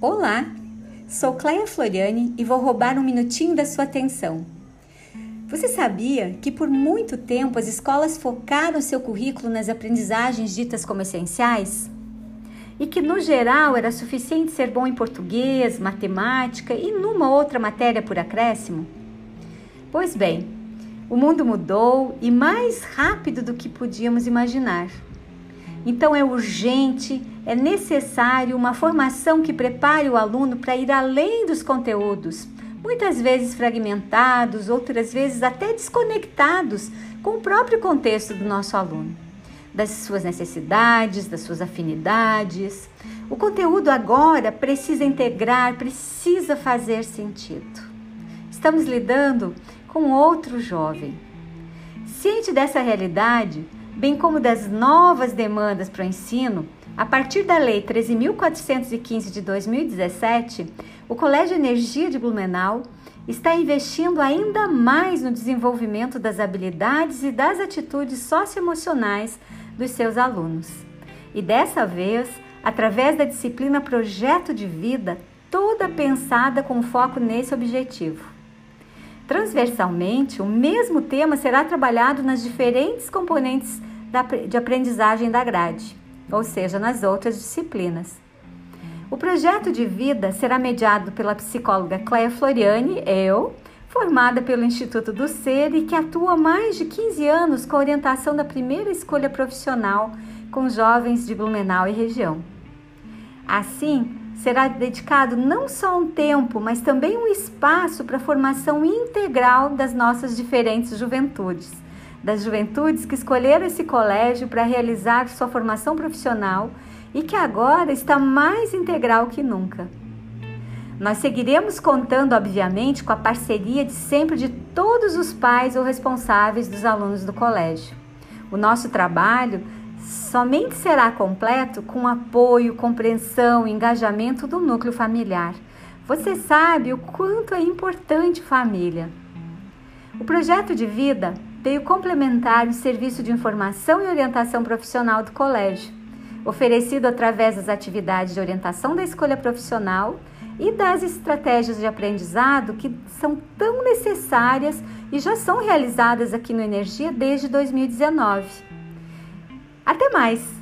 Olá, sou Cleia Floriani e vou roubar um minutinho da sua atenção. Você sabia que por muito tempo as escolas focaram seu currículo nas aprendizagens ditas como essenciais? E que no geral era suficiente ser bom em português, matemática e numa outra matéria por acréscimo? Pois bem, o mundo mudou e mais rápido do que podíamos imaginar. Então é urgente, é necessário uma formação que prepare o aluno para ir além dos conteúdos, muitas vezes fragmentados, outras vezes até desconectados com o próprio contexto do nosso aluno, das suas necessidades, das suas afinidades. O conteúdo agora precisa integrar, precisa fazer sentido. Estamos lidando com outro jovem. Ciente dessa realidade, bem como das novas demandas para o ensino, a partir da Lei 13.415 de 2017, o Colégio Energia de Blumenau está investindo ainda mais no desenvolvimento das habilidades e das atitudes socioemocionais dos seus alunos. E dessa vez, através da disciplina Projeto de Vida, toda pensada com foco nesse objetivo. Transversalmente, o mesmo tema será trabalhado nas diferentes componentes de aprendizagem da grade, ou seja, nas outras disciplinas. O projeto de vida será mediado pela psicóloga Cléia Floriani, eu, formada pelo Instituto do Ser e que atua há mais de 15 anos com orientação da primeira escolha profissional com jovens de Blumenau e região. Assim, será dedicado não só um tempo, mas também um espaço para a formação integral das nossas diferentes juventudes, das juventudes que escolheram esse colégio para realizar sua formação profissional e que agora está mais integral que nunca. Nós seguiremos contando, obviamente, com a parceria de sempre de todos os pais ou responsáveis dos alunos do colégio. O nosso trabalho somente será completo com apoio, compreensão e engajamento do núcleo familiar. Você sabe o quanto é importante família. O projeto de vida veio complementar o serviço de informação e orientação profissional do colégio, oferecido através das atividades de orientação da escolha profissional e das estratégias de aprendizado que são tão necessárias e já são realizadas aqui no Energia desde 2019. Até mais!